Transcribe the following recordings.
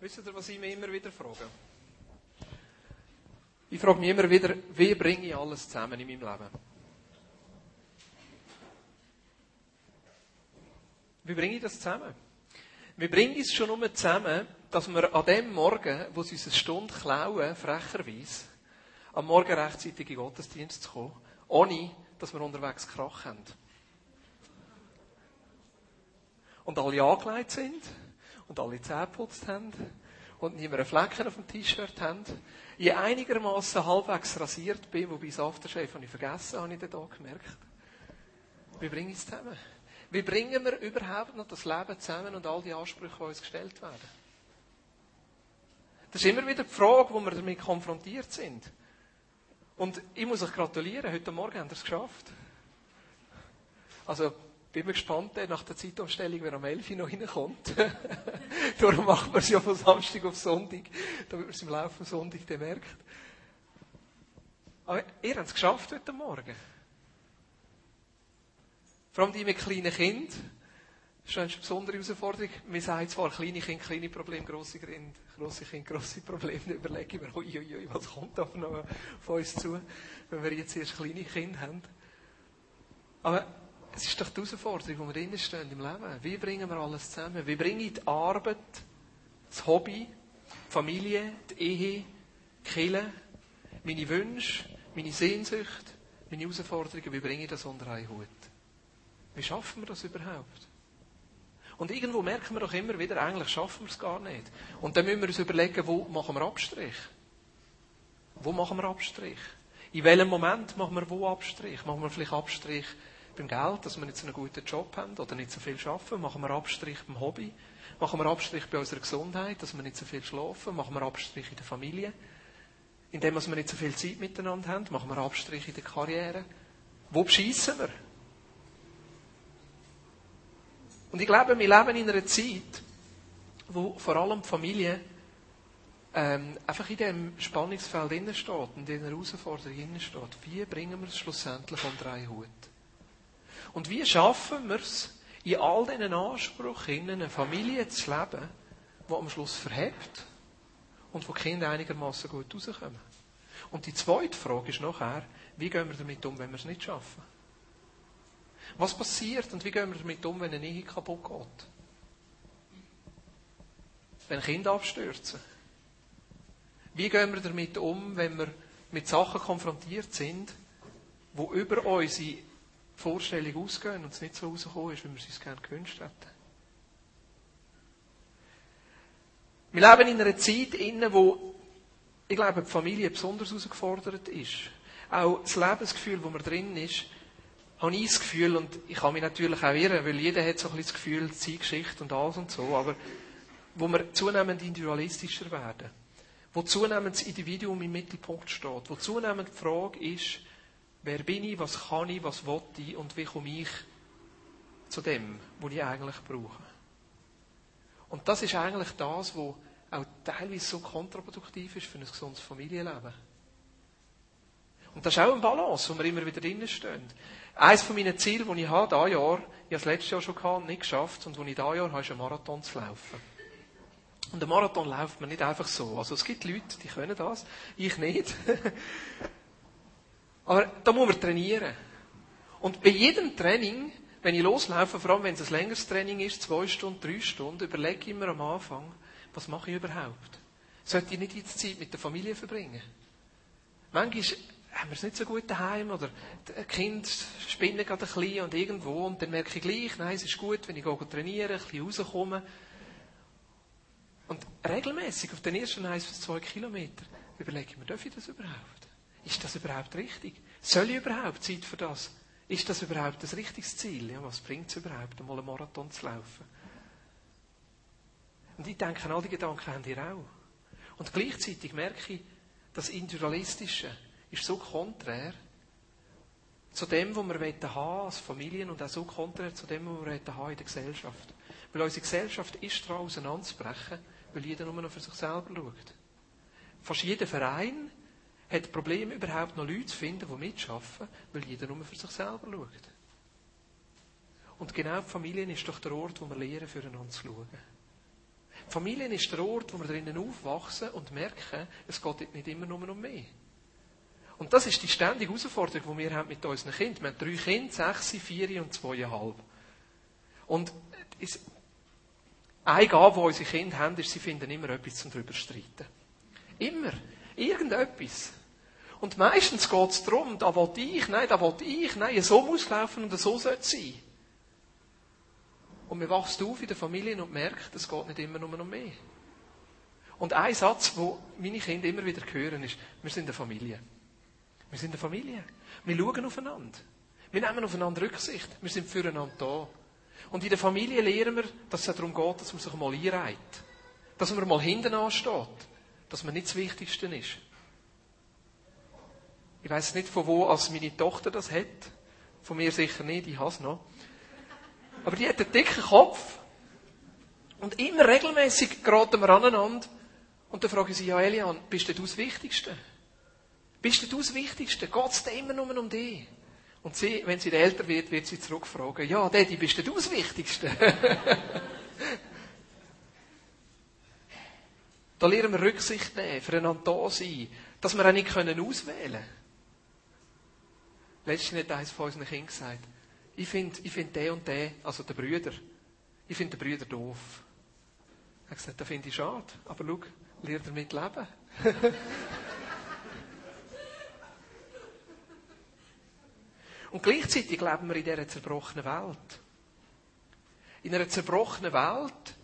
Wisst ihr, was ich mich immer wieder frage? Ich frage mich immer wieder, wie bringe ich alles zusammen in meinem Leben? Wie bringe ich das zusammen? Wir bringen es schon nur zusammen, dass wir an dem Morgen, wo sie uns eine Stunde klauen, frecherweise, am Morgen rechtzeitig in den Gottesdienst zu kommen, ohne dass wir unterwegs Krach haben. Und alle angelegt sind und alle Zähne geputzt haben und niemand einen Flecken auf dem T-Shirt haben. Ich einigermaßen halbwegs rasiert bin, wobei das Aftershave habe ich vergessen, habe ich dann hier gemerkt. Wie bringe ich es zusammen? Wie bringen wir überhaupt noch das Leben zusammen und all die Ansprüche, die uns gestellt werden? Das ist immer wieder die Frage, wo wir damit konfrontiert sind. Und ich muss euch gratulieren, heute Morgen haben wir es geschafft. Also, bin mir gespannt, nach der Zeitumstellung, wer am 11 Uhr noch reinkommt. Darum machen wir es ja von Samstag auf Sonntag, damit man es im Laufe des Sonntag merkt. Aber ihr habt es geschafft heute Morgen. Vor allem die mit kleinen Kindern. Das ist eine besondere Herausforderung. Wir sagen zwar, kleine Kinder, kleine Probleme, grosse Kinder, grosse Kinder, grosse Probleme. Dann überlege ich mir, uiuiui, was kommt da noch von uns zu, wenn wir jetzt erst kleine Kinder haben. Aber es ist doch die Herausforderung, wo wir drinnen stehen im Leben. Wie bringen wir alles zusammen? Wie bringe ich die Arbeit, das Hobby, die Familie, die Ehe, die Kirche, meine Wünsche, meine Sehnsucht, meine Herausforderungen, wie bringe ich das unter einen Hut? Wie schaffen wir das überhaupt? Und irgendwo merken wir doch immer wieder, eigentlich schaffen wir es gar nicht. Und dann müssen wir uns überlegen, wo machen wir Abstrich? Wo machen wir Abstrich? In welchem Moment machen wir wo Abstrich? Machen wir vielleicht Abstrich beim Geld, dass wir nicht so einen guten Job haben oder nicht so viel arbeiten? Machen wir Abstrich beim Hobby? Machen wir Abstrich bei unserer Gesundheit, dass wir nicht so viel schlafen? Machen wir Abstrich in der Familie? Indem wir nicht so viel Zeit miteinander haben? Machen wir Abstrich in der Karriere? Wo bescheissen wir? Und ich glaube, wir leben in einer Zeit, wo vor allem die Familie ähm, einfach in diesem Spannungsfeld steht und in dieser Herausforderung steht. Wie bringen wir es schlussendlich unter einen Hut? Und wie schaffen wir es, in all diesen Ansprüchen eine Familie zu leben, die am Schluss verhebt und wo die Kinder einigermaßen gut rauskommen? Und die zweite Frage ist nachher, wie gehen wir damit um, wenn wir es nicht schaffen? Was passiert und wie gehen wir damit um, wenn eine Ehe kaputt geht? Wenn Kinder abstürzen? Wie gehen wir damit um, wenn wir mit Sachen konfrontiert sind, wo über unsere Vorstellung ausgehen und es nicht so rausgekommen ist, wie wir es uns gerne gewünscht hätten? Wir leben in einer Zeit, in wo ich glaube, die Familie besonders herausgefordert ist. Auch das Lebensgefühl, wo man drin ist, habe ich das Gefühl, und ich kann mich natürlich auch irren, weil jeder hat so ein bisschen das Gefühl, Zeitgeschichte und alles und so, aber wo wir zunehmend individualistischer werden, wo zunehmend das Individuum im Mittelpunkt steht, wo zunehmend die Frage ist, wer bin ich, was kann ich, was will ich und wie komme ich zu dem, was ich eigentlich brauche. Und das ist eigentlich das, was auch teilweise so kontraproduktiv ist für ein gesundes Familienleben. Und das ist auch ein Balance, wo wir immer wieder drinnen stehen. Eines von meinen Zielen, die ich habe, dieses Jahr, ich habe es letztes Jahr schon gehabt, nicht geschafft, und wo ich dieses Jahr habe, ist ein Marathon zu laufen. Und ein Marathon läuft man nicht einfach so. Also es gibt Leute, die können das, ich nicht. Aber da muss man trainieren. Und bei jedem Training, wenn ich loslaufe, vor allem wenn es ein längeres Training ist, zwei Stunden, drei Stunden, überlege ich immer am Anfang, was mache ich überhaupt? Sollte ich nicht die Zeit mit der Familie verbringen? Manchmal haben wir es nicht so gut daheim oder die Kinder spinnen gerade ein bisschen und irgendwo und dann merke ich gleich, nein, es ist gut, wenn ich gehe ein bisschen rauskomme. Und regelmäßig auf den ersten eins bis zwei Kilometer überlege ich mir, darf ich das überhaupt? Ist das überhaupt richtig? Soll ich überhaupt Zeit für das? Ist das überhaupt das richtige Ziel? Ja, was bringt es überhaupt, einmal einen Marathon zu laufen? Und ich denke, all die Gedanken haben ihr auch. Und gleichzeitig merke ich, das Individualistische, ist so konträr zu dem, was wir haben als Familien und auch so konträr zu dem, was wir haben in der Gesellschaft. Weil unsere Gesellschaft ist daran auseinanderzubrechen, weil jeder nur noch für sich selber schaut. Fast jeder Verein hat Probleme, überhaupt noch Leute zu finden, die mitschaffen, weil jeder nur für sich selber schaut. Und genau die Familie ist doch der Ort, wo wir lernen, füreinander zu schauen. Familien ist der Ort, wo wir drinnen aufwachsen und merken, es geht nicht immer nur um mich. Und das ist die ständige Herausforderung, die wir haben mit unseren Kindern. Wir haben drei Kinder, sechs, vier und zweieinhalb. Und es, eine Gabe, die unsere Kinder haben, ist, sie finden immer etwas zum drüber streiten. Immer. Irgendetwas. Und meistens geht es darum, da will ich, nein, da will ich, nein, so muss laufen und so soll es sein. Und man wächst auf in der Familie und merkt, es geht nicht immer nur um mich. Und ein Satz, den meine Kinder immer wieder hören, ist, wir sind eine Familie. Wir sind eine Familie. Wir schauen aufeinander. Wir nehmen aufeinander Rücksicht. Wir sind füreinander da. Und in der Familie lernen wir, dass es darum geht, dass man sich mal einreiht. Dass man mal hinten ansteht. Dass man nicht das Wichtigste ist. Ich weiß nicht, von wo als meine Tochter das hat. Von mir sicher nicht, ich habe es noch. Aber die hat einen dicken Kopf. Und immer regelmäßig geraten wir aneinander. Und dann frage ich sie, ja Elian, bist du das Wichtigste? Bist du das Wichtigste? Geht es immer nur um dich? Und sie, wenn sie älter wird, wird sie zurückfragen, ja, Daddy, bist du das Wichtigste? da lernen wir Rücksicht nehmen, füreinander da sein, dass wir auch nicht auswählen können. Letztens hat eines von unseren Kindern gesagt, ich finde ich find den und den, also den Brüder, ich finde den Brüder doof. Er hat gesagt, das finde ich schade, aber schau, lerne damit leben. Und gleichzeitig leben wir in dieser zerbrochenen Welt. In einer zerbrochenen Welt,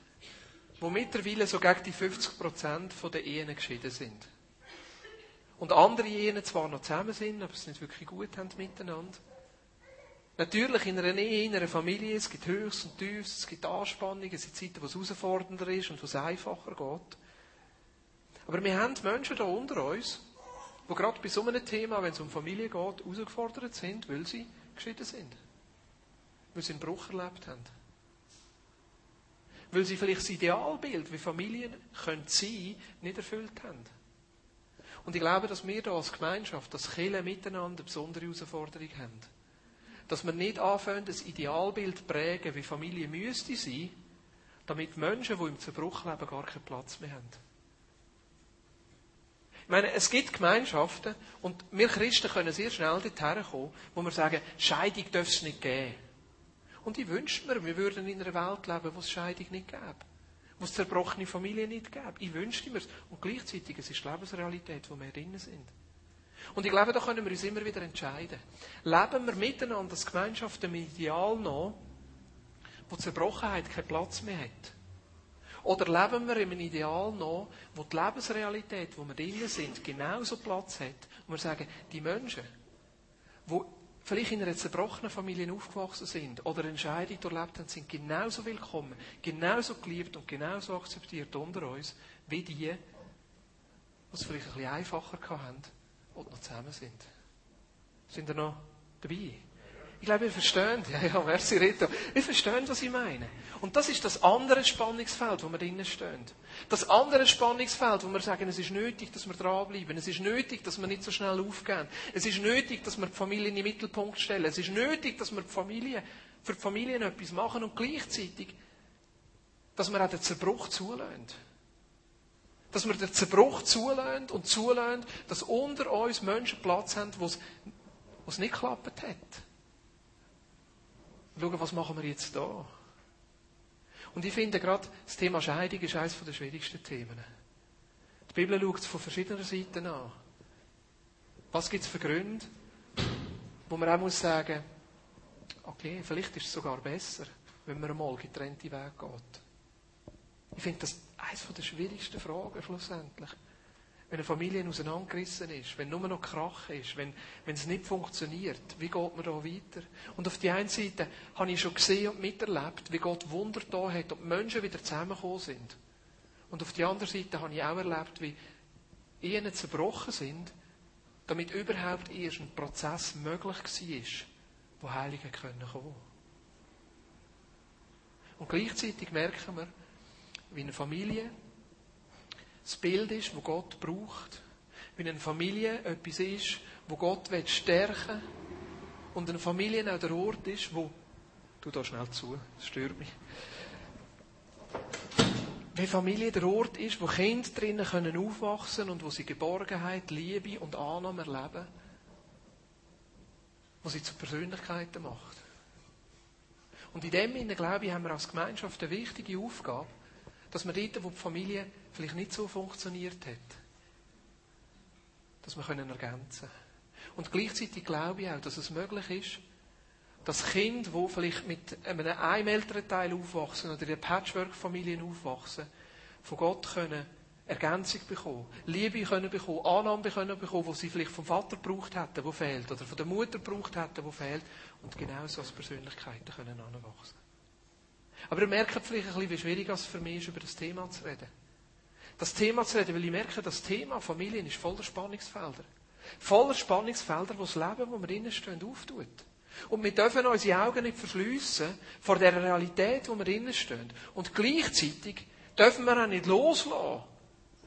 wo mittlerweile so gegen die 50% der Ehen geschieden sind. Und andere Ehen zwar noch zusammen sind, aber es nicht wirklich gut haben miteinander. Natürlich in einer Ehe, in einer Familie, es gibt Höchst und Tiefs, es gibt Anspannungen, es gibt Zeiten, wo es herausfordernder ist und wo es einfacher geht. Aber wir haben Menschen da unter uns, die gerade bei so einem Thema, wenn es um Familie geht, herausgefordert sind, weil sie geschieden sind. Weil sie einen Bruch erlebt haben. Weil sie vielleicht das Idealbild, wie Familien können sein, nicht erfüllt haben. Und ich glaube, dass wir da als Gemeinschaft, als Kirche miteinander eine besondere Herausforderung haben. Dass wir nicht anfangen, das Idealbild prägen, wie Familie müsste sein, damit Menschen, die im Zerbruch leben, gar keinen Platz mehr haben. Ich meine, es gibt Gemeinschaften und wir Christen können sehr schnell dorthin kommen, wo wir sagen, Scheidung darf es nicht geben. Und ich wünsche mir, wir würden in einer Welt leben, wo es Scheidung nicht gäbe. Wo es zerbrochene Familien nicht gäbe. Ich wünschte mir es. Und gleichzeitig, es ist die Lebensrealität, wo wir drinnen sind. Und ich glaube, da können wir uns immer wieder entscheiden. Leben wir miteinander als Gemeinschaft im Ideal noch, wo Zerbrochenheit keinen Platz mehr hat. Oder leben wir in einem Ideal noch, wo die Lebensrealität, wo wir drinnen sind, genauso Platz hat, und wir sagen, die Menschen, die vielleicht in einer zerbrochenen Familie aufgewachsen sind oder eine Entscheidung durchlebt haben, sind genauso willkommen, genauso geliebt und genauso akzeptiert unter uns, wie die, die es vielleicht ein bisschen einfacher haben und noch zusammen sind. Sind ihr noch dabei? Ich glaube, ihr versteht. Ja, ja, merci Rita. Ihr versteht, was ich meine. Und das ist das andere Spannungsfeld, wo wir drinnen stehen. Das andere Spannungsfeld, wo wir sagen, es ist nötig, dass wir dranbleiben. Es ist nötig, dass wir nicht so schnell aufgehen. Es ist nötig, dass wir die Familie in den Mittelpunkt stellen. Es ist nötig, dass wir die Familie, für die Familien etwas machen und gleichzeitig, dass wir auch den Zerbruch zulassen. Dass wir den Zerbruch zulassen und zulassen, dass unter uns Menschen Platz haben, wo es nicht geklappt hat schauen, was machen wir jetzt da? Und ich finde gerade, das Thema Scheidung ist eines der schwierigsten Themen. Die Bibel schaut es von verschiedenen Seiten an. Was gibt es für Gründe, wo man auch muss sagen, okay, vielleicht ist es sogar besser, wenn man einmal getrennte Wege geht. Ich finde das eines der schwierigsten Fragen schlussendlich wenn eine Familie auseinandergerissen ist, wenn nur noch Krach ist, wenn, wenn es nicht funktioniert, wie geht man da weiter? Und auf die einen Seite habe ich schon gesehen und miterlebt, wie Gott Wunder da hat und Menschen wieder zusammengekommen sind. Und auf die andere Seite habe ich auch erlebt, wie Ehen zerbrochen sind, damit überhaupt erst ein Prozess möglich war, wo Heilige können. Und gleichzeitig merken wir, wie eine Familie das Bild ist, wo Gott braucht. Wie eine Familie etwas ist, wo Gott stärken will. Und eine Familie auch der Ort ist, wo. Du da schnell zu, das stört mich. Wenn Familie der Ort ist, wo Kinder drinnen können aufwachsen und wo sie Geborgenheit, Liebe und Annahme erleben, wo sie zu Persönlichkeiten macht. Und in dem Sinne, glaube ich, haben wir als Gemeinschaft eine wichtige Aufgabe, dass wir dort, wo die Familie vielleicht nicht so funktioniert hat, dass wir können ergänzen Und gleichzeitig glaube ich auch, dass es möglich ist, dass Kinder, die vielleicht mit einem Einelternteil aufwachsen oder in Patchwork-Familien aufwachsen, von Gott können Ergänzung bekommen, Liebe können bekommen, Annahme können bekommen, die sie vielleicht vom Vater gebraucht hätten, wo fehlt, oder von der Mutter gebraucht hätten, wo fehlt, und genauso als Persönlichkeiten können anwachsen. Aber ihr merkt vielleicht ein bisschen, wie schwierig es für mich ist, über das Thema zu reden. Das Thema zu reden, weil ich merke, das Thema Familien ist voller Spannungsfelder. Voller Spannungsfelder, wo das Leben, wo wir drinnen stehen, auftut. Und wir dürfen unsere Augen nicht verschliessen vor der Realität, wo wir drinnen stehen. Und gleichzeitig dürfen wir auch nicht loslassen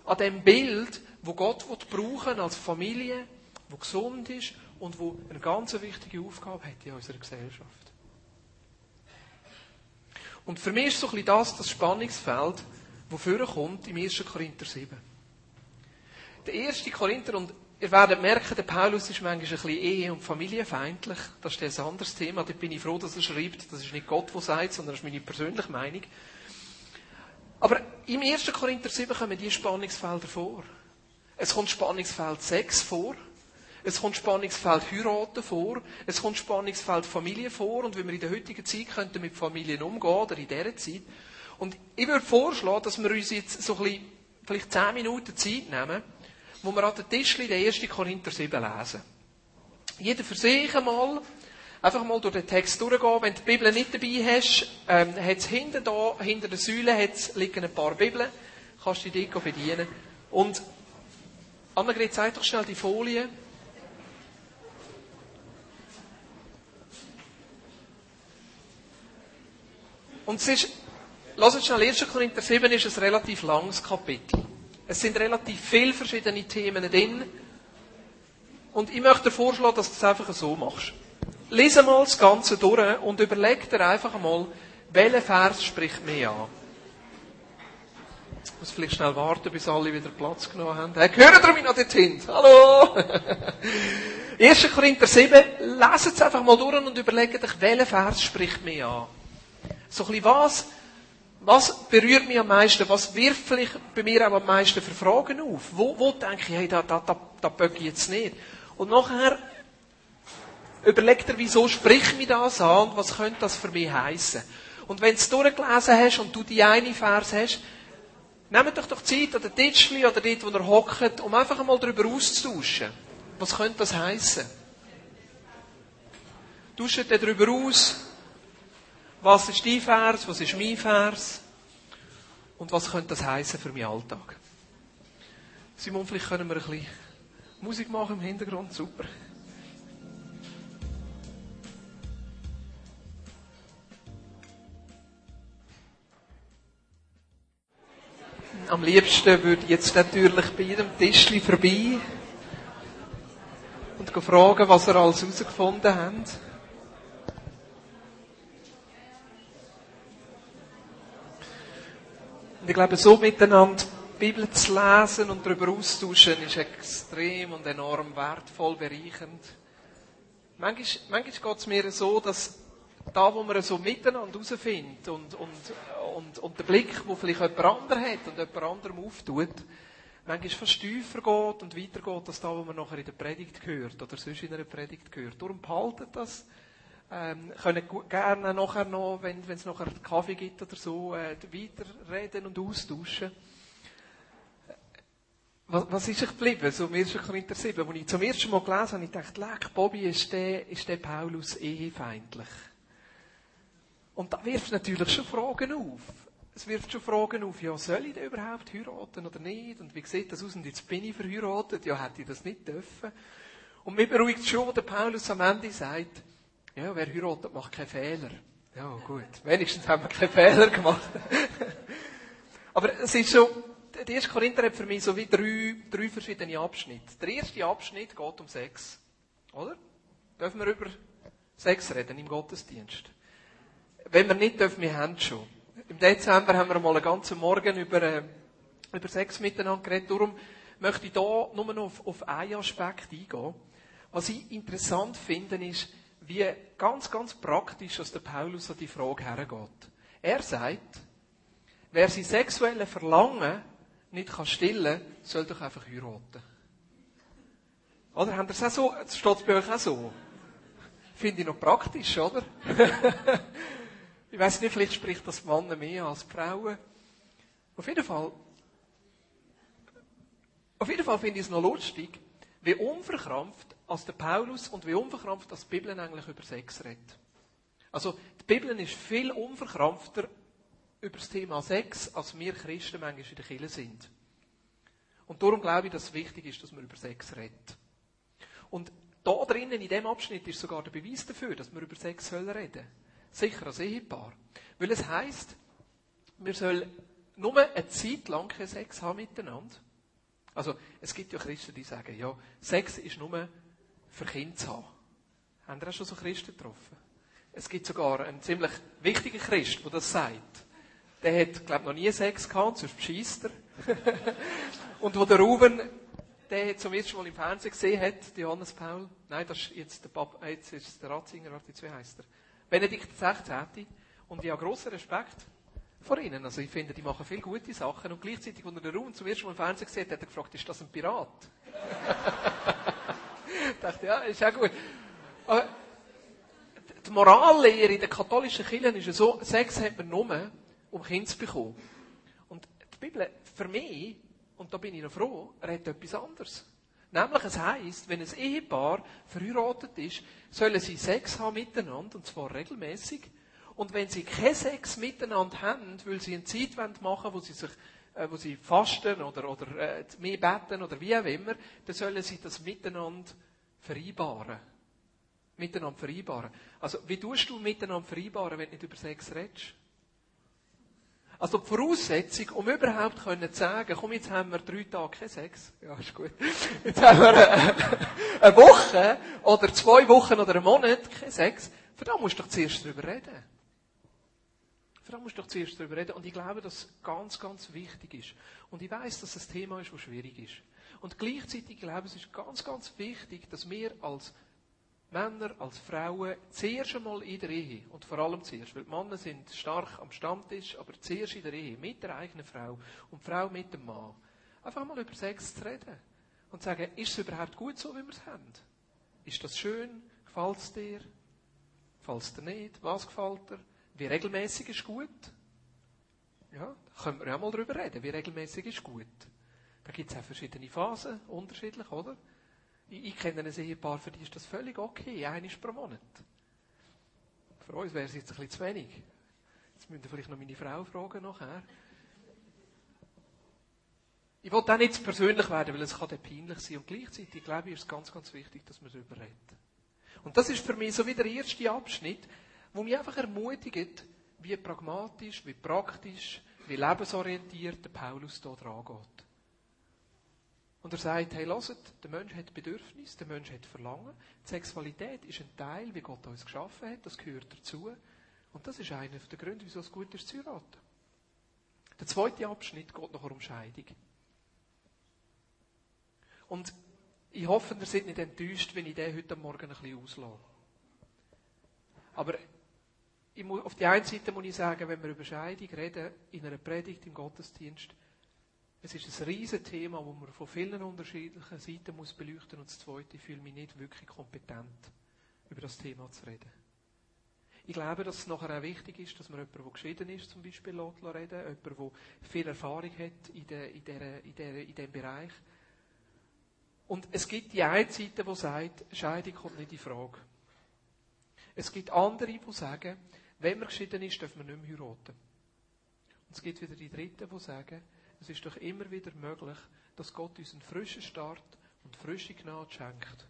an dem Bild, wo Gott brauchen als Familie, wo gesund ist und wo eine ganz wichtige Aufgabe hat in unserer Gesellschaft. Und für mich ist so ein bisschen das das Spannungsfeld, das vorkommt im 1. Korinther 7. Der 1. Korinther, und ihr werdet merken, der Paulus ist manchmal ein bisschen ehe- und familienfeindlich. Das ist ein anderes Thema. Da bin ich froh, dass er schreibt. Das ist nicht Gott, der sagt, sondern das ist meine persönliche Meinung. Aber im 1. Korinther 7 kommen die Spannungsfelder vor. Es kommt Spannungsfeld Sex vor. Es kommt Spannungsfeld Heiraten vor. Es kommt Spannungsfeld Familie vor. Und wenn wir in der heutigen Zeit könnten mit Familien umgehen, oder in dieser Zeit. Und ich würde vorschlagen, dass wir uns jetzt so ein bisschen, vielleicht 10 Minuten Zeit nehmen, wo wir an den Tischli den 1. Korinther 7 lesen. Jeder für sich einmal einfach mal durch den Text durchgehen. Wenn du die Bibel nicht dabei hast, ähm, hat hinten da, hinter der Säule hat's, liegen ein paar Bibeln. Kannst du dich bedienen. Und Annegret, zeig doch schnell die Folie. Und es ist, lass uns schnell, 1. Korinther 7 ist ein relativ langes Kapitel. Es sind relativ viele verschiedene Themen drin. Und ich möchte dir vorschlagen, dass du es einfach so machst. Lies mal das Ganze durch und überleg dir einfach einmal, welcher Vers spricht mir an. Ich muss vielleicht schnell warten, bis alle wieder Platz genommen haben. Hey, hören ihr mich noch dorthin? Hallo! 1. Korinther 7, lesen es einfach mal durch und überlegt euch, welcher Vers spricht mir an. So ein bisschen was, was berührt mich am meisten? Was wirft vielleicht bei mir auch am meisten für Fragen auf? Wo, wo denke ich, hey, da, da, da, da böcke ich jetzt nicht? Und nachher Überleg dir, wieso spricht mich das an und was könnte das für mich heißen? Und wenn du es durchgelesen hast und du die eine Vers hast, nehmt euch doch Zeit an der Tischli oder dort, wo ihr hockt, um einfach einmal darüber auszutauschen. Was könnte das heißen? Tauscht darüber aus, was ist dein Vers, was ist mein Vers und was könnte das heißen für meinen Alltag? Simon, vielleicht können wir ein bisschen Musik machen im Hintergrund, super. Am liebsten würde ich jetzt natürlich bei jedem Tischli vorbei und fragen, was ihr alles herausgefunden habt. Und ich glaube, so miteinander die Bibel zu lesen und darüber austauschen, ist extrem und enorm wertvoll, bereichend. Manchmal, manchmal geht es mir so, dass da, wo man so miteinander herausfindet und, und, und, und der Blick, wo vielleicht jemand anderes hat und jemand anderem auftut, manchmal fast tiefer geht und weitergeht, als da, wo man nachher in der Predigt hört oder sonst in einer Predigt hört. Darum behaltet das. Ähm, können gerne nachher noch, wenn es nachher Kaffee gibt oder so, äh, weiterreden und austauschen. Was, was ist ich geblieben, so im 1. Korinther 7? Als ich zum ersten Mal gelesen habe, ich dachte, leck, Bobby, ist der, ist der Paulus ehefeindlich? Und da wirft natürlich schon Fragen auf. Es wirft schon Fragen auf, ja, soll ich überhaupt heiraten oder nicht? Und wie sieht das aus? Und jetzt bin ich verheiratet. Ja, hätte ich das nicht dürfen. Und mir beruhigt schon, der Paulus am Ende sagt, ja, wer heiratet, macht keinen Fehler. Ja, gut. Wenigstens haben wir keinen Fehler gemacht. Aber es ist so, der erste Korinther hat für mich so wie drei, drei verschiedene Abschnitte. Der erste Abschnitt geht um Sex. Oder? Dürfen wir über Sex reden im Gottesdienst? Wenn wir nicht dürfen, wir haben schon. Im Dezember haben wir mal einen ganzen Morgen über, äh, über Sex miteinander geredet. Darum möchte ich hier nur noch auf, auf einen Aspekt eingehen. Was ich interessant finde, ist, wie ganz, ganz praktisch dass der Paulus an die Frage hergeht. Er sagt, wer sein sexuelle Verlangen nicht kann stillen soll doch einfach heiraten. Oder? Habt ihr es so? Steht bei euch auch so. Finde ich noch praktisch, oder? ich weiß nicht, vielleicht spricht das Männer mehr als Frauen. Auf jeden Fall, auf jeden Fall finde ich es noch lustig, wie unverkrampft als der Paulus und wie unverkrampft das Bibel eigentlich über Sex redet. Also, die Bibel ist viel unverkrampfter über das Thema Sex, als wir Christen manchmal in der Kirche sind. Und darum glaube ich, dass es wichtig ist, dass man über Sex redet. Und da drinnen, in dem Abschnitt, ist sogar der Beweis dafür, dass wir über Sex reden sollen. Sicher als Ehepaar. Weil es heisst, wir sollen nur eine Zeit lang keinen Sex haben miteinander. Also, es gibt ja Christen, die sagen, ja, Sex ist nur für Kinder zu haben. Haben ihr auch schon so Christen getroffen? Es gibt sogar einen ziemlich wichtigen Christ, der das sagt. Der hat, glaube ich, noch nie Sex gehabt, sonst beschisst er. und wo der Ruben, der zum ersten Mal im Fernsehen gesehen hat, Johannes Paul, nein, das ist jetzt der Papa, äh, jetzt ist der Ratzinger, warte, wie heißt er? Benedikt XVI. Und ich habe grossen Respekt vor ihnen. Also ich finde, die machen viele gute Sachen. Und gleichzeitig, als er den Ruben zum ersten Mal im Fernsehen gesehen hat, hat er gefragt, ist das ein Pirat? ich dachte, ja, ist auch gut. Aber die Morallehre in der katholischen Kirche ist ja so, Sex hat man nur, um Kinder zu bekommen. Und die Bibel, für mich, und da bin ich noch froh, redet etwas anderes. Nämlich, es heisst, wenn ein Ehepaar verheiratet ist, sollen sie Sex haben miteinander, und zwar regelmäßig. Und wenn sie keinen Sex miteinander haben, weil sie eine Zeit machen wo sie sich äh, wo sie fasten oder, oder äh, mehr beten oder wie auch immer, dann sollen sie das miteinander vereinbaren. Miteinander vereinbaren. Also, wie tust du miteinander vereinbaren, wenn du nicht über Sex redest? Also die Voraussetzung, um überhaupt zu sagen, komm, jetzt haben wir drei Tage keinen Sex. Ja, ist gut. Jetzt haben wir eine, eine Woche oder zwei Wochen oder einen Monat keinen Sex. Für da musst du doch zuerst darüber reden. Für da musst du doch zuerst darüber reden. Und ich glaube, dass es ganz, ganz wichtig ist. Und ich weiß, dass es ein Thema ist, das schwierig ist. Und gleichzeitig glaube ich, es ist ganz, ganz wichtig, dass wir als Männer als Frauen zuerst einmal in der Ehe, und vor allem zuerst, weil die Männer sind stark am Stammtisch, aber zuerst in der Ehe, mit der eigenen Frau und die Frau mit dem Mann, einfach mal über Sex zu reden. Und zu sagen, ist es überhaupt gut so, wie wir es haben? Ist das schön? Gefällt es dir? Gefällt es dir nicht? Was gefällt dir? Wie regelmäßig ist gut? Ja, da können wir ja mal drüber reden. Wie regelmäßig ist gut? Da gibt es auch verschiedene Phasen, unterschiedlich, oder? Ich, ich kenne ein Ehepaar, für die ist das völlig okay, eines pro Monat. Für uns wäre es jetzt ein bisschen zu wenig. Jetzt müsst vielleicht noch meine Frau fragen nachher. Ich will auch nicht zu persönlich werden, weil es kann dann peinlich sein. Und gleichzeitig, glaube ich, ist es ganz, ganz wichtig, dass wir darüber reden. Und das ist für mich so wie der erste Abschnitt, wo mich einfach ermutigt, wie pragmatisch, wie praktisch, wie lebensorientiert der Paulus hier dran geht. Und er sagt, hey, lasst, der Mensch hat Bedürfnis, der Mensch hat Verlangen. Die Sexualität ist ein Teil, wie Gott uns geschaffen hat, das gehört dazu. Und das ist einer der Gründe, wieso es gut ist zu heiraten. Der zweite Abschnitt geht noch um Scheidung. Und ich hoffe, ihr seid nicht enttäuscht, wenn ich den heute Morgen ein bisschen auslasse. Aber muss, auf der einen Seite muss ich sagen, wenn wir über Scheidung reden, in einer Predigt im Gottesdienst, es ist ein riesiges Thema, das man von vielen unterschiedlichen Seiten muss beleuchten muss. Und das Zweite, ich fühle mich nicht wirklich kompetent, über das Thema zu reden. Ich glaube, dass es nachher auch wichtig ist, dass man jemanden, der geschieden ist, zum Beispiel reden jemanden, der viel Erfahrung hat in, der, in, der, in, der, in diesem Bereich. Und es gibt die eine Seite, die sagt, Scheidung kommt nicht in Frage. Es gibt andere, die sagen, wenn man geschieden ist, darf man nicht mehr heiraten. Und es gibt wieder die Dritten, die sagen, es ist doch immer wieder möglich, dass Gott uns einen frischen Start und frische Gnade schenkt.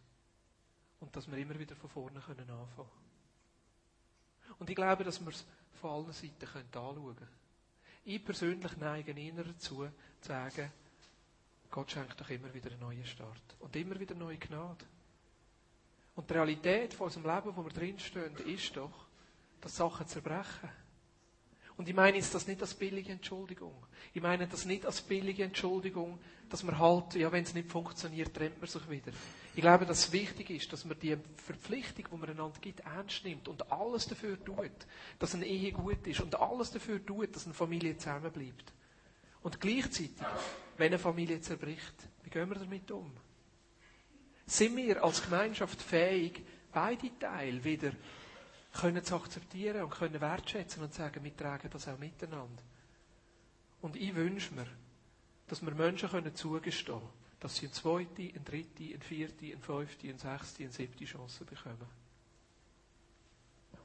Und dass wir immer wieder von vorne können anfangen Und ich glaube, dass wir es von allen Seiten anschauen können. Ich persönlich neige eher dazu, zu sagen, Gott schenkt doch immer wieder einen neuen Start. Und immer wieder neue Gnade. Und die Realität von unserem Leben, wo wir drinstehen, ist doch, dass Sachen zerbrechen. Und ich meine jetzt das nicht als billige Entschuldigung. Ich meine das nicht als billige Entschuldigung, dass man halt, ja, wenn es nicht funktioniert, trennt man sich wieder. Ich glaube, dass es wichtig ist, dass man die Verpflichtung, die man einander gibt, ernst nimmt und alles dafür tut, dass eine Ehe gut ist und alles dafür tut, dass eine Familie zusammenbleibt. Und gleichzeitig, wenn eine Familie zerbricht, wie gehen wir damit um? Sind wir als Gemeinschaft fähig, beide Teile wieder können zu akzeptieren und können wertschätzen und sagen, wir tragen das auch miteinander. Und ich wünsche mir, dass wir Menschen können zugestehen können, dass sie eine zweite, eine dritte, eine vierte, eine fünfte, eine sechste, eine siebte Chance bekommen.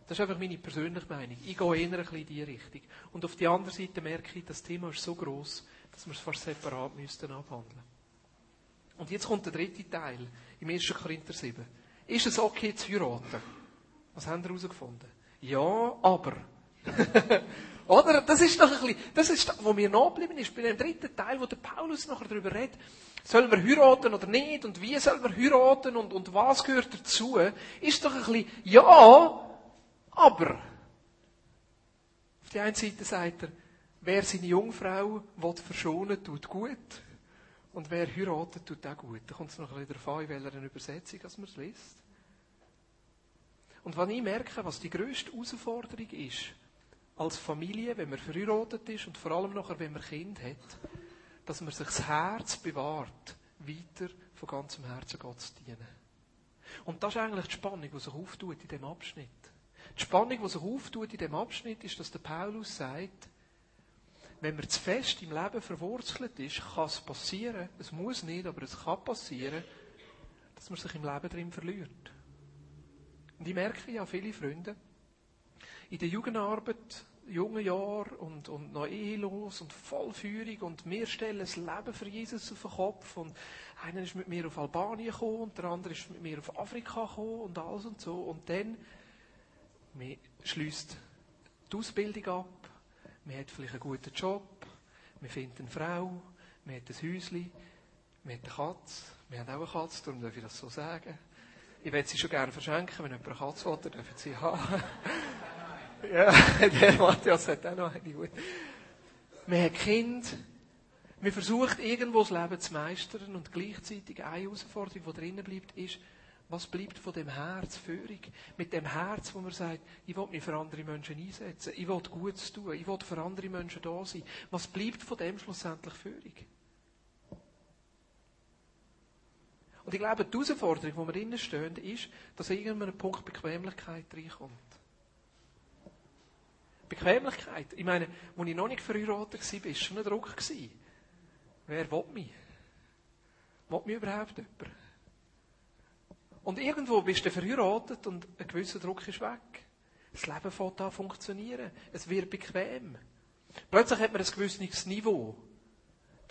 Das ist einfach meine persönliche Meinung. Ich gehe eher ein bisschen in diese Richtung. Und auf der anderen Seite merke ich, das Thema ist so groß, dass wir es fast separat müssten abhandeln. Und jetzt kommt der dritte Teil, im 1. Korinther 7. Ist es okay zu heiraten? Was haben wir herausgefunden? Ja, aber. Oder? Das ist doch ein bisschen, das ist, das, wo mir nachgeblieben ist, bei dem dritten Teil, wo der Paulus nachher darüber redet, sollen wir heiraten oder nicht, und wie sollen wir heiraten, und, und was gehört dazu, ist doch ein bisschen, ja, aber. Auf der einen Seite sagt er, wer seine Jungfrau will verschonen, tut gut. Und wer heiratet, tut auch gut. Da kommt es noch ein bisschen darauf an, in welcher Übersetzung man es liest. Und wenn ich merke, was die grösste Herausforderung ist, als Familie, wenn man verheiratet ist und vor allem nachher, wenn man Kind hat, dass man sich das Herz bewahrt, weiter von ganzem Herzen Gott zu dienen. Und das ist eigentlich die Spannung, die sich auftut in dem Abschnitt. Die Spannung, die sich auftut in dem Abschnitt, ist, dass der Paulus sagt, wenn man zu fest im Leben verwurzelt ist, kann es passieren, es muss nicht, aber es kann passieren, dass man sich im Leben drin verliert. Und ich merke ja viele Freunde, in der Jugendarbeit, jungen Jahren und, und noch ehelos und voll Führung und wir stellen das Leben für Jesus auf den Kopf und einer ist mit mir auf Albanien gekommen und der andere ist mit mir auf Afrika gekommen und alles und so und dann man schließt die Ausbildung ab, man hat vielleicht einen guten Job, man findet eine Frau, man hat ein Häuschen, man hat eine Katze, wir haben auch eine Katze, darum darf ich das so sagen. Ich würde sie schon gerne verschenken, wenn jemand Katze will, dann dürfen sie haben. ja, der Matthias hat auch noch eine gut. Man hat Kind. Man versucht irgendwo das Leben zu meistern und gleichzeitig eine Herausforderung, die drinnen bleibt, ist, was bleibt von dem Herz Führung? Mit dem Herz, wo man sagt, ich will mich für andere Menschen einsetzen, ich will Gutes tun, ich will für andere Menschen da sein. Was bleibt von dem schlussendlich Führung? Und ich glaube, die Herausforderung, wo wir drinnen stehen, ist, dass irgendwann ein Punkt Bequemlichkeit reinkommt. Bequemlichkeit. Ich meine, als ich noch nicht verheiratet war, war schon ein Druck. Wer will mich? Will mich überhaupt jemand? Und irgendwo bist du verheiratet und ein gewisser Druck ist weg. Das Leben fängt an funktionieren. Es wird bequem. Plötzlich hat man ein gewisses Niveau.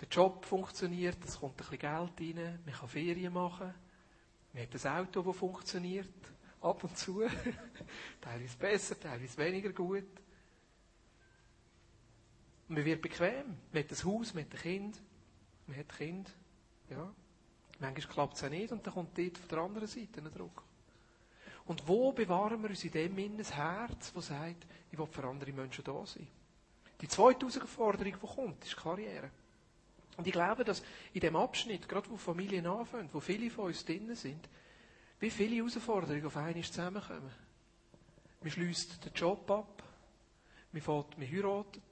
Der Job funktioniert, es kommt ein bisschen Geld rein, man kann Ferien machen, man hat ein Auto, das funktioniert, ab und zu. teilweise besser, teilweise weniger gut. Man wird bequem. Man hat ein Haus, man hat ein Kind, man hat ein Kind. Ja. Manchmal klappt es auch nicht und dann kommt dort von der anderen Seite ein Druck. Und wo bewahren wir uns in dem Innen Herz, das sagt, ich will für andere Menschen da sein? Die zweite Herausforderung, die kommt, ist Karriere. Und ich glaube, dass in dem Abschnitt, gerade wo Familien anfangen, wo viele von uns drinnen sind, wie viele Herausforderungen auf einmal zusammenkommen. Man schließt den Job ab, man, fährt, man heiratet,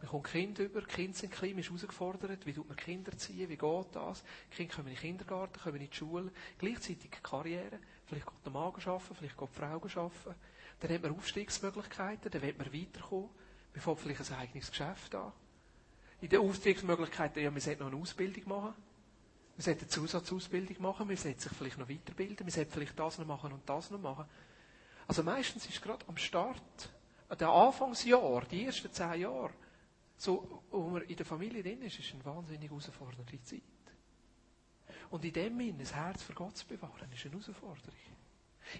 man kommt Kinder über, die Kinder sind klein, man ist herausgefordert, wie tut man Kinder ziehen, wie geht das? Die Kinder kommen in den Kindergarten, kommen in die Schule, gleichzeitig Karriere, vielleicht geht der Mann arbeiten, vielleicht geht die Frau arbeiten. Dann hat man Aufstiegsmöglichkeiten, dann wird man weiterkommen, man fängt vielleicht ein eigenes Geschäft an in den Aufstiegsmöglichkeiten, ja, man sollte noch eine Ausbildung machen. Man sollte eine Zusatzausbildung machen, man sollte sich vielleicht noch weiterbilden, man sollte vielleicht das noch machen und das noch machen. Also meistens ist gerade am Start, an den Anfangsjahr, die ersten zehn Jahre, so, wo man in der Familie drin ist, ist eine wahnsinnig herausfordernde Zeit. Und in dem Sinne, das Herz für Gott zu bewahren, ist eine Herausforderung.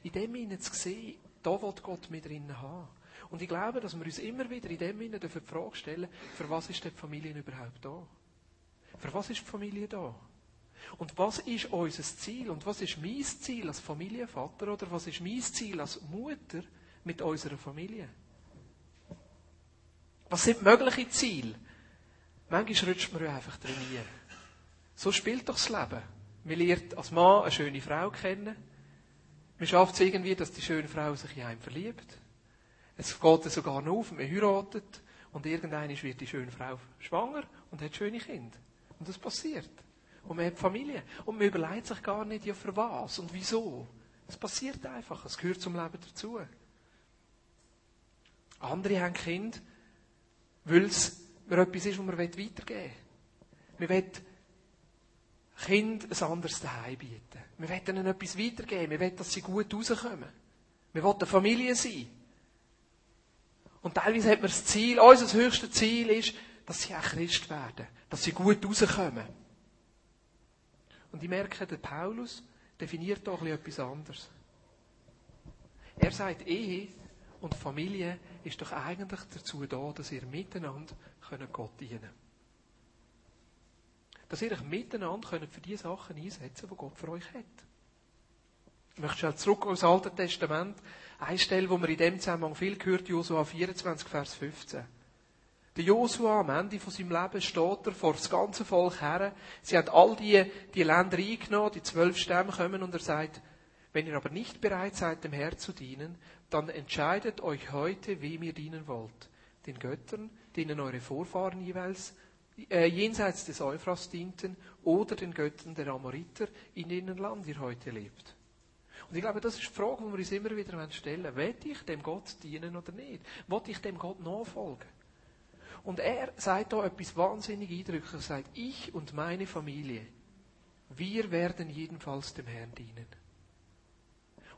In dem Sinne zu sehen, da will Gott mit drinnen haben. Und ich glaube, dass wir uns immer wieder in dem Sinne die Frage stellen, für was ist die Familie überhaupt da? Für was ist die Familie da? Und was ist unser Ziel? Und was ist mein Ziel als Familienvater? Oder was ist mein Ziel als Mutter mit unserer Familie? Was sind mögliche Ziele? Manchmal rutscht man ja einfach trainieren. So spielt doch das Leben. Man lernt als Mann eine schöne Frau kennen. Man schafft es irgendwie, dass die schöne Frau sich in einen verliebt. Es geht sogar noch auf, man heiratet und irgendwann wird die schöne Frau schwanger und hat schöne Kinder. Und das passiert. Und man hat Familie. Und man überlegt sich gar nicht, ja, für was und wieso. Es passiert einfach. Es gehört zum Leben dazu. Andere haben Kinder, weil es mir etwas ist, was man weitergeben will. Man will Kind ein anderes Daheim bieten. Wir wollen ihnen etwas weitergeben. Wir wollen, dass sie gut rauskommen. Wir wollen eine Familie sein. Und teilweise hat man das Ziel, unser höchstes Ziel ist, dass sie auch Christ werden. Dass sie gut rauskommen. Und ich merke, der Paulus definiert doch etwas anderes. Er sagt, Ehe und Familie ist doch eigentlich dazu da, dass ihr miteinander Gott dienen könnt dass ihr euch miteinander könnt für die Sachen einsetzen die Gott für euch hat. Ich möchte schnell zurück ins Alte Testament. Eine Stelle, wo man in dem Zusammenhang viel gehört, Josua 24, Vers 15. Der Josua am Ende von seinem Leben steht er vor das ganze Volk her. Sie haben all die, die Länder eingenommen, die zwölf Stämme kommen und er sagt, wenn ihr aber nicht bereit seid, dem Herrn zu dienen, dann entscheidet euch heute, wem ihr dienen wollt. Den Göttern, denen eure Vorfahren jeweils äh, jenseits des Euphras dienten oder den Göttern der Amoriter, in deren Land ihr heute lebt. Und ich glaube, das ist die Frage, die wir uns immer wieder stellen wollen. Will ich dem Gott dienen oder nicht? Will ich dem Gott nachfolgen? Und er sagt da etwas wahnsinnig eindrückliches. Er sagt, ich und meine Familie, wir werden jedenfalls dem Herrn dienen.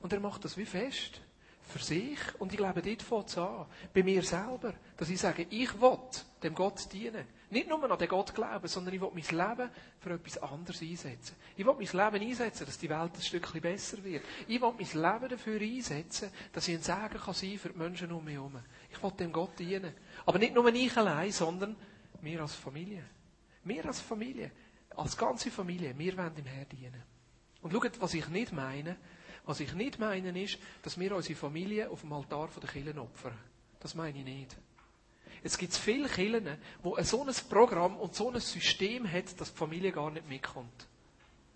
Und er macht das wie fest. Für sich. Und ich glaube, dort fängt es an. Bei mir selber. Dass ich sage, ich will dem Gott dienen. Nicht nur an den Gott glauben, sondern ich will mein Leben für etwas anderes einsetzen. Ich will mein Leben einsetzen, dass die Welt ein Stückchen besser wird. Ich will mein Leben dafür einsetzen, dass ich ein Segen kann sein für die Menschen um mich herum. Ich will dem Gott dienen. Aber nicht nur ich allein, sondern wir als Familie. Wir als Familie. Als ganze Familie. Wir wollen dem Herrn dienen. Und schaut, was ich nicht meine. Was ich nicht meine ist, dass wir unsere Familie auf dem Altar der Kirche opfern. Das meine ich nicht. Es gibt viele Kirchen, wo so ein Programm und so ein System hat, dass die Familie gar nicht mitkommt.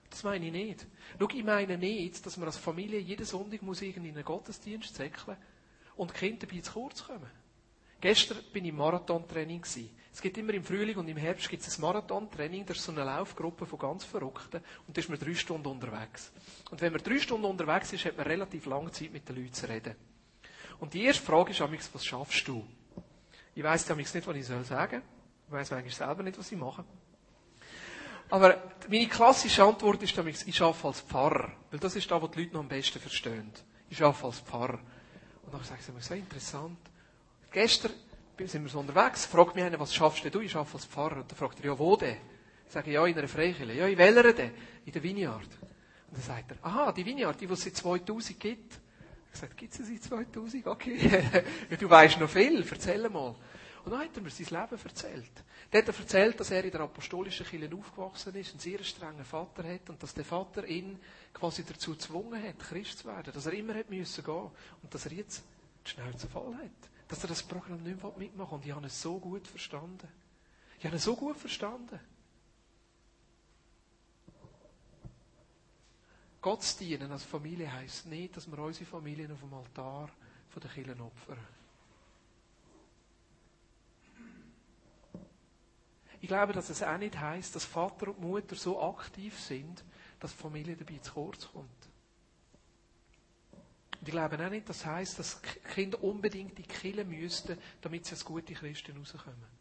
Das meine ich nicht. Schau, ich meine nicht, dass man als Familie jeden Sonntag muss in einen Gottesdienst zäckeln und die Kinder dabei zu kurz kommen. Gestern bin ich im Marathontraining Es gibt immer im Frühling und im Herbst gibt es ein Marathontraining. Das ist so eine Laufgruppe von ganz Verrückten. Und da ist man drei Stunden unterwegs. Und wenn man drei Stunden unterwegs ist, hat man relativ lange Zeit mit den Leuten zu reden. Und die erste Frage ist, was schaffst du? Ich weiss nämlich nicht, was ich sagen soll. Ich weiss eigentlich selber nicht, was ich mache. Aber meine klassische Antwort ist nämlich, ich arbeite als Pfarrer. Weil das ist da, was die Leute noch am besten verstehen. Ich arbeite als Pfarrer. Und dann sage ich so interessant. Gestern sind wir so unterwegs, fragt mich einer, was schaffst du? Ich arbeite als Pfarrer. Und dann fragt er, ja, wo denn? Ich sage, ja, in einer Freikirche. Ja, in welcher denn? In der Vineyard. Und dann sagt er, aha, die Vineyard, die, die es seit 2000 gibt. Ich sagte, gibt es seit 2000? Okay. du weißt noch viel, erzähl mal. Und dann hat er mir sein Leben erzählt. Der hat er erzählt, dass er in der apostolischen Kirche aufgewachsen ist, einen sehr strengen Vater hat und dass der Vater ihn quasi dazu gezwungen hat, Christ zu werden. Dass er immer hat müssen gehen und dass er jetzt die Schnauze voll hat. Dass er das Programm nicht mehr mitmachen will. Und ich habe es so gut verstanden. Ich habe es so gut verstanden. Gott dienen als Familie heisst nicht, dass wir unsere Familien auf dem Altar von den Kirchen opfern. Ich glaube, dass es auch nicht heisst, dass Vater und Mutter so aktiv sind, dass die Familie dabei zu kurz kommt. Und ich glaube auch nicht, dass es heisst, dass Kinder unbedingt in die Kirche müssten, damit sie als gute Christen rauskommen.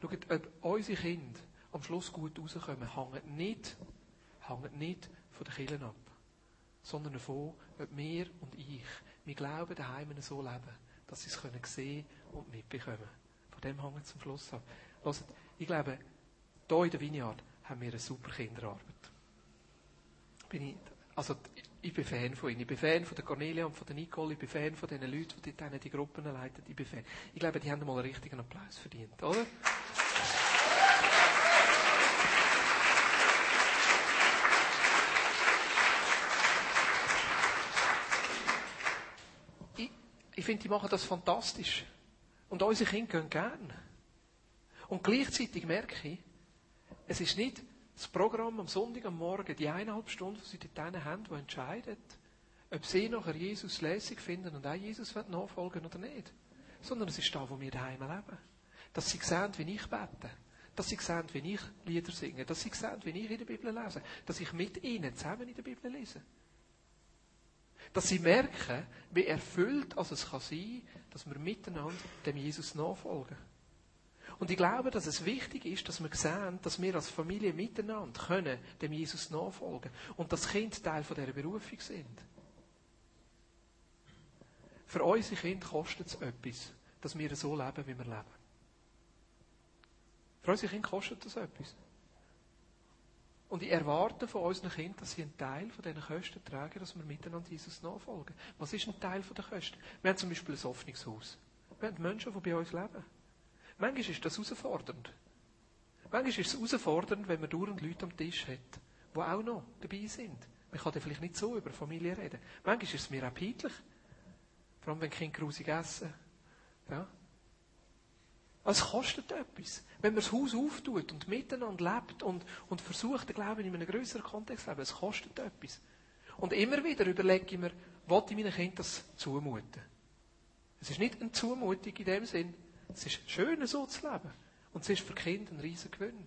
Schaut, ob unsere Kinder am Schluss gut rauskommen, hängt nicht, hängt nicht von den Kirchen ab, sondern davon, ob wir und ich, wir glauben daheim so leben, dass sie es können sehen und mitbekommen. Von dem hängt es zum Schluss ab. Hört, ich glaube, hier in der Vineyard haben wir eine super Kinderarbeit. Bin ich, also, ich bin Fan von ihnen. Ich bin Fan von der Cornelia und von der Nicole. Ich bin Fan von den Leuten, die dort die Gruppen leiten. Ich bin Fan. Ich glaube, die haben mal einen richtigen Applaus verdient, oder? ich finde, die machen das fantastisch. Und unsere Kinder gehen gern. Und gleichzeitig merke ich, es ist nicht das Programm am Sonntag am Morgen, die eineinhalb Stunden, die sie dort haben, die entscheidet, ob sie nachher Jesus lässig finden und auch Jesus nachfolgen oder nicht. Sondern es ist da, wo wir daheim leben. Dass sie sehen, wie ich bete. Dass sie sehen, wie ich Lieder singe. Dass sie sehen, wie ich in der Bibel lese. Dass ich mit ihnen zusammen in der Bibel lese. Dass sie merken, wie erfüllt also es kann sein, dass wir miteinander dem Jesus nachfolgen. Und ich glaube, dass es wichtig ist, dass wir sehen, dass wir als Familie miteinander können dem Jesus nachfolgen und dass Kinder Teil von dieser Berufung sind. Für unsere Kinder kostet es etwas, dass wir so leben, wie wir leben. Für unsere Kinder kostet das etwas. Und ich erwarte von unseren Kindern, dass sie einen Teil von diesen Kosten tragen, dass wir miteinander Jesus nachfolgen. Was ist ein Teil der Kosten? Wir haben zum Beispiel ein offenes Haus. Wir haben Menschen, die bei uns leben. Manchmal ist das herausfordernd. Manchmal ist es herausfordernd, wenn man dauernd Leute am Tisch hat, die auch noch dabei sind. Man kann dann vielleicht nicht so über Familie reden. Manchmal ist es mir auch peinlich. Vor allem, wenn Kinder grusig essen. Ja. Es kostet etwas. Wenn man das Haus auftut und miteinander lebt und, und versucht, den Glauben in einem größeren Kontext zu leben, es kostet etwas. Und immer wieder überlege ich mir, wollte ich meinen Kindern das zumuten? Es ist nicht eine Zumutung in dem Sinn, es ist schön, so zu leben. Und es ist für Kinder ein riesen Gewinn.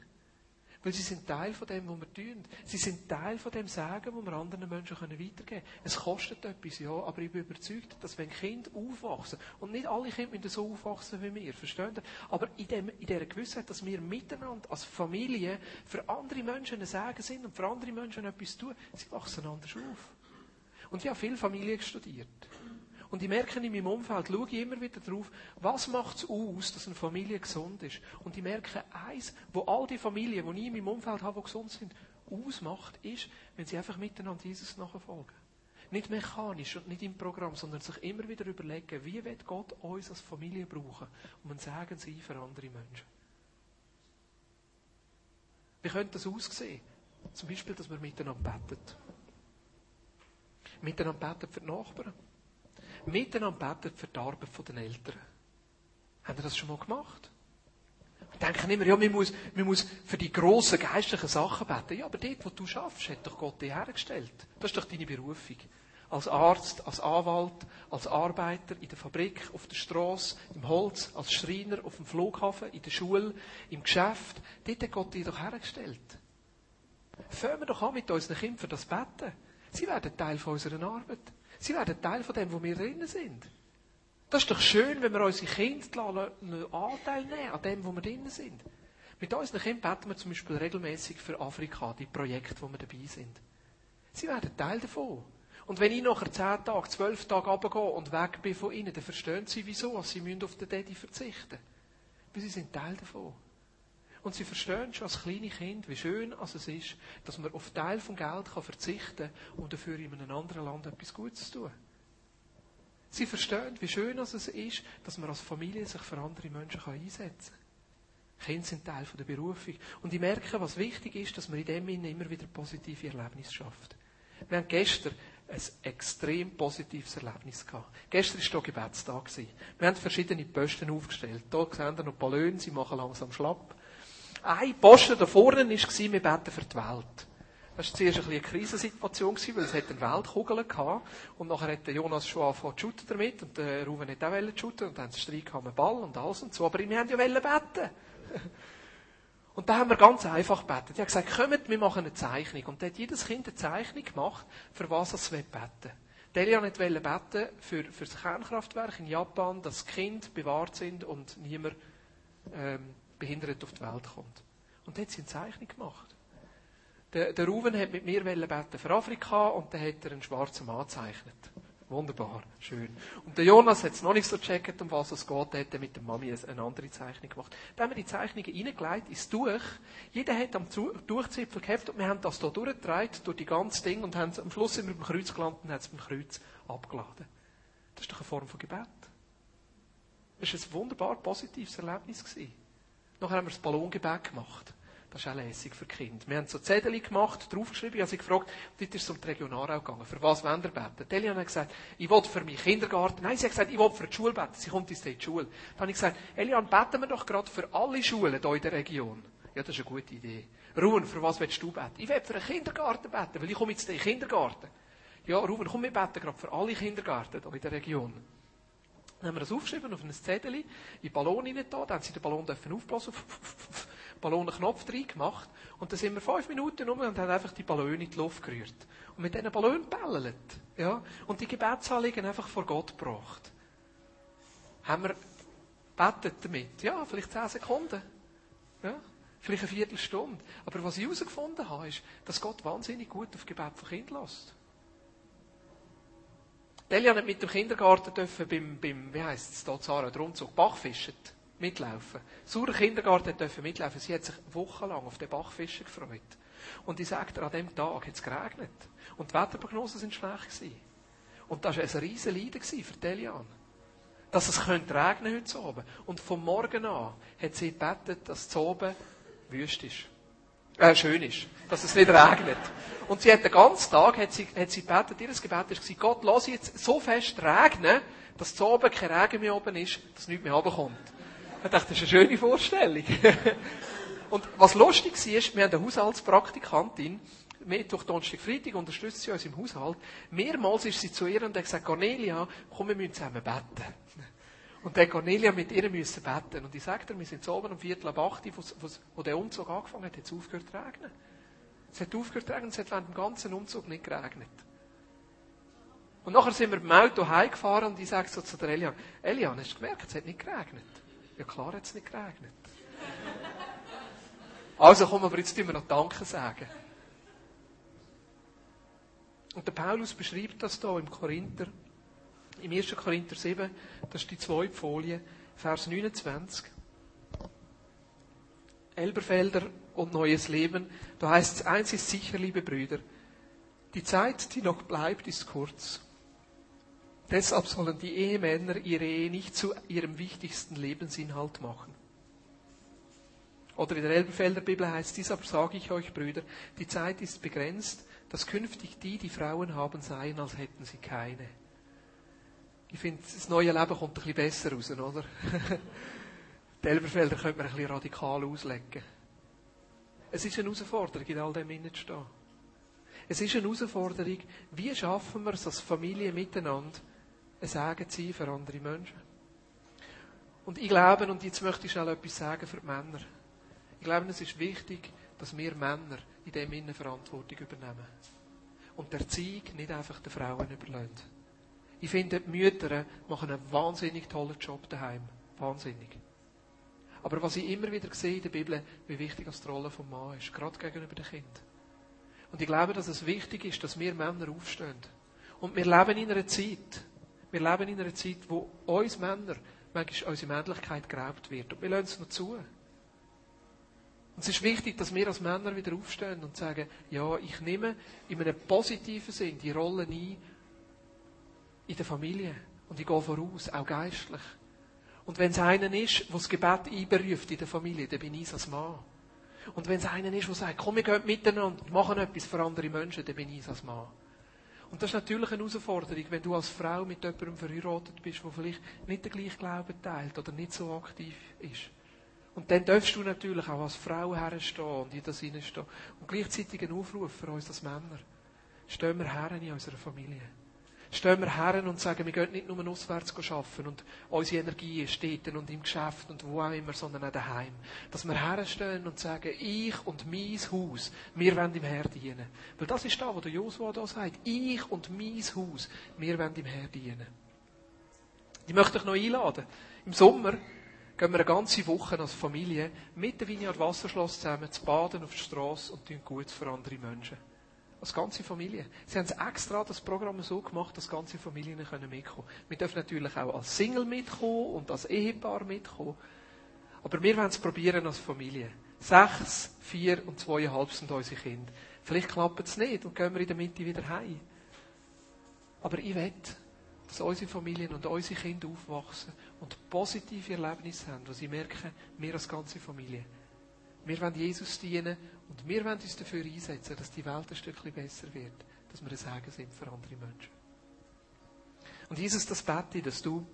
Weil sie sind Teil von dem, was wir tun. Sie sind Teil von dem Sagen, das wir anderen Menschen weitergeben können. Es kostet etwas, ja, aber ich bin überzeugt, dass wenn Kinder aufwachsen, und nicht alle Kinder müssen so aufwachsen wie wir, verstehen Sie? Aber in, dem, in dieser Gewissheit, dass wir miteinander als Familie für andere Menschen ein Sagen sind und für andere Menschen etwas tun, sie wachsen anders auf. Und ich habe viele Familien studiert. Und ich merke in meinem Umfeld, schaue ich immer wieder drauf, was macht es aus, dass eine Familie gesund ist. Und ich merke, eins, wo all die Familien, die ich in meinem Umfeld habe, die gesund sind, ausmacht, ist, wenn sie einfach miteinander Jesus nachfolgen. Nicht mechanisch und nicht im Programm, sondern sich immer wieder überlegen, wie wird Gott uns als Familie brauchen, um ein Segen sein für andere Menschen. Wie könnte das aussehen? Zum Beispiel, dass wir miteinander beten. Miteinander beten für die Nachbarn miteinander beten für die Arbeit der Eltern. Haben ihr das schon mal gemacht? Wir denken immer, ja, man muss, man muss für die grossen geistlichen Sachen beten. Ja, aber dort, wo du schaffst, hat doch Gott dich hergestellt. Das ist doch deine Berufung. Als Arzt, als Anwalt, als Arbeiter in der Fabrik, auf der Straße, im Holz, als Schreiner, auf dem Flughafen, in der Schule, im Geschäft. Dort hat Gott dich doch hergestellt. Fangen wir doch an mit unseren Kindern für das Beten. Sie werden Teil von unserer Arbeit. Sie werden Teil von dem, wo wir drinnen sind. Das ist doch schön, wenn wir unsere Kinder Anteil nehmen an dem, wo wir drinnen sind. Mit unseren Kindern beten wir zum Beispiel regelmäßig für Afrika, die Projekte, wo wir dabei sind. Sie werden Teil davon. Und wenn ich nachher zehn Tage, zwölf Tage runtergehe und weg bin von ihnen, dann verstehen sie, wieso sie müssen auf den Daddy verzichten. Weil sie sind Teil davon. Und sie verstehen schon als kleine Kind, wie schön es ist, dass man auf Teil vom Geld verzichten kann, um dafür in einem anderen Land etwas Gutes zu tun. Sie verstehen, wie schön es ist, dass man als Familie sich für andere Menschen einsetzen kann. Kinder sind Teil der Berufung. Und ich merke, was wichtig ist, dass man in dem Sinne immer wieder positive Erlebnisse schafft. Wir haben gestern ein extrem positives Erlebnis gehabt. Gestern war hier Gebetstag. Wir haben verschiedene Posten aufgestellt. Hier sehen wir noch Ballons, sie machen langsam schlapp. Ein Posten da vorne war, wir beten für die Welt. Das war zuerst eine Krisensituation, weil es eine Weltkugel hatte. Und nachher hat Jonas schon angefangen zu shooten damit. Und der Ruven hat auch shooten. Und dann haben sie Streit am Ball und alles und so. Aber wir haben ja beten. Und da haben wir ganz einfach gebetet. Ich habe gesagt, kommt, wir machen eine Zeichnung. Und da hat jedes Kind eine Zeichnung gemacht, für was es beten will. Delia wollte beten für, für das Kernkraftwerk in Japan, dass Kinder bewahrt sind und niemand ähm, behindert auf die Welt kommt. Und dann hat sie eine Zeichnung gemacht. Der, der Ruven hat mit mir beten für Afrika und dann hat er einen schwarzen Mann gezeichnet. Wunderbar, schön. Und der Jonas hat es noch nicht so gecheckt, um was es geht, hat er mit der Mami eine andere Zeichnung gemacht. Dann haben wir die Zeichnungen reingelegt ins Tuch. Jeder hat am Tuchzipfel gehabt und wir haben das hier durchgetragen, durch die ganze Ding und haben am Schluss sind wir beim Kreuz gelandet und haben es beim Kreuz abgeladen. Das ist doch eine Form von Gebet. Das war ein wunderbar positives Erlebnis. Gewesen. Nachher haben wir das Ballongebet gemacht. Das ist auch lässig für Kinder. Wir haben so Zettel gemacht, draufgeschrieben, ich habe sie gefragt, dort ist es um die Regionalraum gegangen. Für was wollen ihr beten? Delia hat gesagt, ich will für meinen Kindergarten. Nein, sie hat gesagt, ich will für die Schule beten. Sie kommt in die Schule. Dann habe ich gesagt, Elian, beten wir doch gerade für alle Schulen hier in der Region. Ja, das ist eine gute Idee. Ruhen, für was willst du beten? Ich will für einen Kindergarten beten, weil ich komme jetzt in den Kindergarten. Ja, Ruben, komm, wir beten gerade für alle Kindergärten hier in der Region. Dann haben wir das aufgeschrieben auf ein Zettel, in den Ballon rein da, dann haben sie den Ballon dürfen aufblasen, Ballon einen Knopf rein gemacht, und dann sind wir fünf Minuten um und haben einfach die Ballone in die Luft gerührt. Und mit diesen Ballonen bellelt, ja, und die Gebetsanliegen einfach vor Gott gebracht. Haben wir betet damit? Ja, vielleicht zehn Sekunden. Ja, vielleicht eine Viertelstunde. Aber was ich herausgefunden habe, ist, dass Gott wahnsinnig gut auf Gebet von Kindern lässt. Delia hat mit dem Kindergarten dürfen beim, beim wie heisst es da, Zara, der Umzug, Bachfischen mitlaufen. Saurer Kindergarten dürfen mitlaufen. Sie hat sich wochenlang auf den Bachfischen gefreut. Und ich sagte, an dem Tag hat es geregnet. Und die Wetterprognosen sind schlecht gewesen. Und das war ein riesen Leiden für Delian. Dass es könnte regnen heute Abend. Und vom Morgen an hat sie gebetet, dass es oben wüst ist. Äh, schön ist. Dass es nicht regnet. Und sie hat den ganzen Tag, hat sie, hat sie gebetet, ihr Gebet war, Gott, lass jetzt so fest regnen, dass zu oben kein Regen mehr oben ist, dass nichts mehr runterkommt. Ich dachte, das ist eine schöne Vorstellung. Und was lustig war, wir haben eine Haushaltspraktikantin, Mittwoch, Donnerstag, Freitag unterstützt sie uns im Haushalt. Mehrmals ist sie zu ihr und hat gesagt, Cornelia, komm, wir müssen zusammen beten. Und dann Cornelia mit ihr müssen beten. Und ich sagte ihr, wir sind so oben um Viertel ab acht, wo, der Umzug angefangen hat, hat es aufgehört zu regnen. Es hat aufgehört zu regnen, es hat während dem ganzen Umzug nicht geregnet. Und nachher sind wir beim Auto heimgefahren und ich sage so zu der Elian, Elian, hast du gemerkt, es hat nicht geregnet? Ja klar hat es nicht geregnet. Also komm, aber jetzt tun wir noch Danke sagen. Und der Paulus beschreibt das hier im Korinther, im 1. Korinther 7, das ist die zweite Folie, Vers 29. Elberfelder und neues Leben. Da heißt es, eins ist sicher, liebe Brüder, die Zeit, die noch bleibt, ist kurz. Deshalb sollen die Ehemänner ihre Ehe nicht zu ihrem wichtigsten Lebensinhalt machen. Oder in der Elberfelder Bibel heißt dies, aber sage ich euch, Brüder, die Zeit ist begrenzt, dass künftig die, die Frauen haben, seien, als hätten sie keine. Ich finde, das neue Leben kommt ein bisschen besser raus, oder? die Elberfelder könnte man ein bisschen radikal auslegen. Es ist eine Herausforderung, in all dem zu stehen. Es ist eine Herausforderung, wie schaffen wir es als Familie miteinander, ein Segen zu sein für andere Menschen. Und ich glaube, und jetzt möchte ich schnell etwas sagen für die Männer. Ich glaube, es ist wichtig, dass wir Männer in dem Sinne Verantwortung übernehmen. Und der Erziehung nicht einfach den Frauen überlassen. Ich finde, die Mütter machen einen wahnsinnig tollen Job daheim. Wahnsinnig. Aber was ich immer wieder sehe in der Bibel, wie wichtig die Rolle vom Mann ist, gerade gegenüber dem Kind. Und ich glaube, dass es wichtig ist, dass wir Männer aufstehen. Und wir leben in einer Zeit, wir leben in einer Zeit, wo uns Männer manchmal unsere Männlichkeit geraubt wird. Und wir lassen es noch zu. Und es ist wichtig, dass wir als Männer wieder aufstehen und sagen, ja, ich nehme in einem positiven Sinn die Rolle ein in der Familie. Und ich gehe voraus, auch geistlich. Und wenn es einen ist, der das Gebet einberuft in der Familie, dann bin ich als Mann. Und wenn es einen ist, der sagt, komm, wir gehen miteinander und machen etwas für andere Menschen, dann bin ich als Mann. Und das ist natürlich eine Herausforderung, wenn du als Frau mit jemandem verheiratet bist, der vielleicht nicht den gleichen Glauben teilt oder nicht so aktiv ist. Und dann darfst du natürlich auch als Frau herstehen und in das hineinstehen. Und gleichzeitig ein Aufruf für uns als Männer. Stehen wir her in unserer Familie stehen wir her und sagen, wir gehen nicht nur auswärts arbeiten und unsere Energie ist dort und im Geschäft und wo auch immer, sondern auch daheim. Dass wir herstehen und sagen, ich und mein Haus, wir wollen im Herr dienen. Weil das ist da, wo der Josua da sagt. Ich und mein Haus, wir wollen im Herr dienen. Ich möchte euch noch einladen. Im Sommer gehen wir eine ganze Woche als Familie mit dem Vineyard Wasserschloss zusammen zu baden auf der Straße und tun gut für andere Menschen. Als ganze Familie. Sie haben extra das Programm so gemacht, dass ganze Familien mitkommen können Wir dürfen natürlich auch als Single mitkommen und als Ehepaar mitkommen. Aber wir wollen es probieren als Familie. Sechs, vier und zweieinhalb sind unsere Kinder. Vielleicht klappt es nicht und gehen wir in der Mitte wieder heim. Aber ich will, dass unsere Familien und unsere Kinder aufwachsen und positive Erlebnisse haben, wo sie merken, wir als ganze Familie, Wir wollen Jesus dienen und wir wollen uns dafür einsetzen, dass die Welt ein Stückchen besser wird, dass wir ein Segen sind für andere Menschen. Und Jesus, das bete ich, dass du,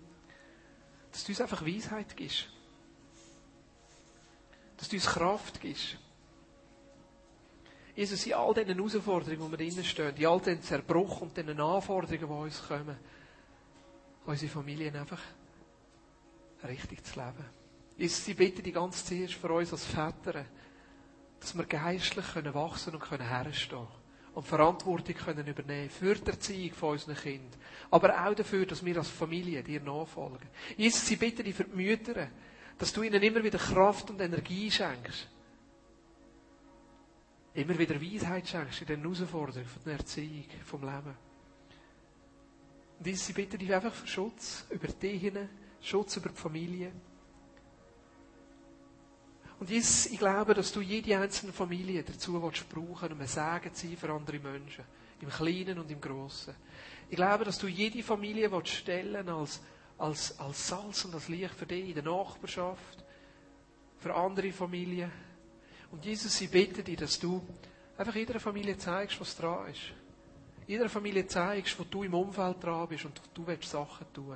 dass du uns einfach Weisheit gibst. Dass du uns Kraft gibst. Jesus, in all diesen Herausforderungen, wo wir drinnen stehen, in all diesen Zerbruch und diesen Anforderungen, die uns kommen, unsere Familien einfach richtig zu leben. Jesus, ich bitte die ganze Zeit für uns als Väter, dass wir geistlich können wachsen und können herstehen und Verantwortung können übernehmen für die Erziehung von unseren Kindern. Aber auch dafür, dass wir als Familie dir nachfolgen. Jesus, ich bitte dich für die Mütter, dass du ihnen immer wieder Kraft und Energie schenkst. Immer wieder Weisheit schenkst in den Herausforderungen von der Erziehung, vom Leben. Und Jesus, ich bitte dich einfach für Schutz über dich, Schutz über die Familie. Und Jesus, ich glaube, dass du jede einzelne Familie dazu willst brauchen, um ein Segen zu sein für andere Menschen. Im Kleinen und im Großen. Ich glaube, dass du jede Familie stellen als, als, als Salz und als Licht für dich in der Nachbarschaft, für andere Familien. Und Jesus, ich bitte dich, dass du einfach jeder Familie zeigst, was dran ist. Jeder Familie zeigst, wo du im Umfeld dran bist und du willst Sachen tun.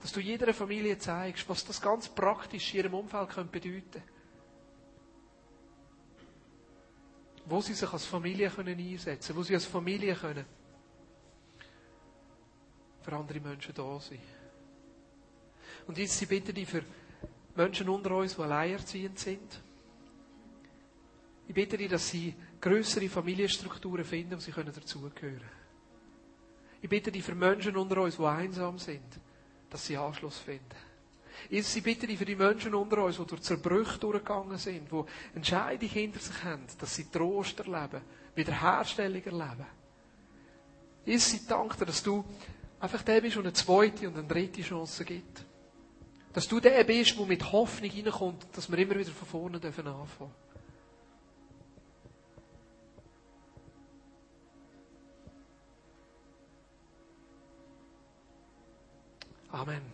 Dass du jeder Familie zeigst, was das ganz praktisch in ihrem Umfeld könnte Wo sie sich als Familie können einsetzen wo sie als Familie können für andere Menschen da sein. Und jetzt, ich bitte dich für Menschen unter uns, die alleinerziehend sind. Ich bitte dich, dass sie größere Familienstrukturen finden, wo sie dazugehören können. Ich bitte dich für Menschen unter uns, die einsam sind, dass sie Anschluss finden. Ich bitte dich für die Menschen unter uns, die durch Zerbrüche durchgegangen sind, die Entscheidungen hinter sich haben, dass sie Trost erleben, Wiederherstellung erleben. Ich danke dir, dass du einfach der bist, der eine zweite und eine dritte Chance gibt. Dass du der bist, der mit Hoffnung reinkommt, dass wir immer wieder von vorne anfangen dürfen. Amen.